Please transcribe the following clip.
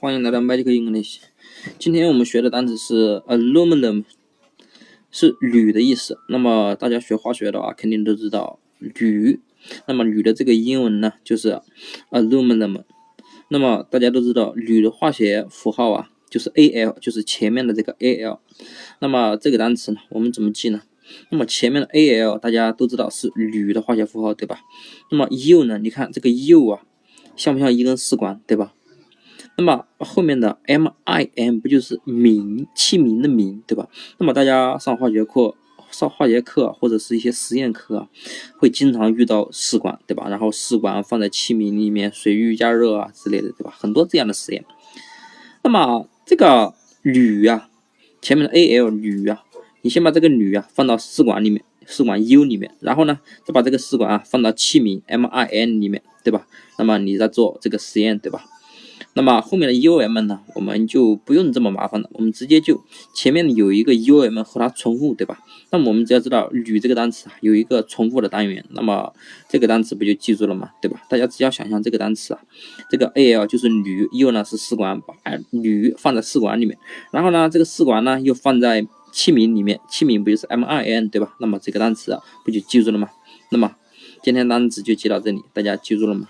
欢迎来到 Magic English。今天我们学的单词是 aluminum，是铝的意思。那么大家学化学的话，肯定都知道铝。那么铝的这个英文呢，就是 aluminum。那么大家都知道铝的化学符号啊，就是 Al，就是前面的这个 Al。那么这个单词呢，我们怎么记呢？那么前面的 Al 大家都知道是铝的化学符号，对吧？那么 U 呢？你看这个 U 啊，像不像一根试管，对吧？那么后面的 M I N 不就是皿器皿的皿，对吧？那么大家上化学课、上化学课或者是一些实验课，会经常遇到试管，对吧？然后试管放在器皿里面，水域加热啊之类的，对吧？很多这样的实验。那么这个铝啊，前面的 A L 铝啊，你先把这个铝啊放到试管里面，试管 U 里面，然后呢，再把这个试管啊放到器皿 M I N 里面，对吧？那么你在做这个实验，对吧？那么后面的 U M 呢，我们就不用这么麻烦了，我们直接就前面有一个 U M 和它重复，对吧？那么我们只要知道铝这个单词啊有一个重复的单元，那么这个单词不就记住了吗？对吧？大家只要想象这个单词啊，这个 A L 就是铝，U 呢是试管，把铝放在试管里面，然后呢这个试管呢又放在器皿里面，器皿不就是 M I N 对吧？那么这个单词啊不就记住了吗？那么今天单词就记到这里，大家记住了吗？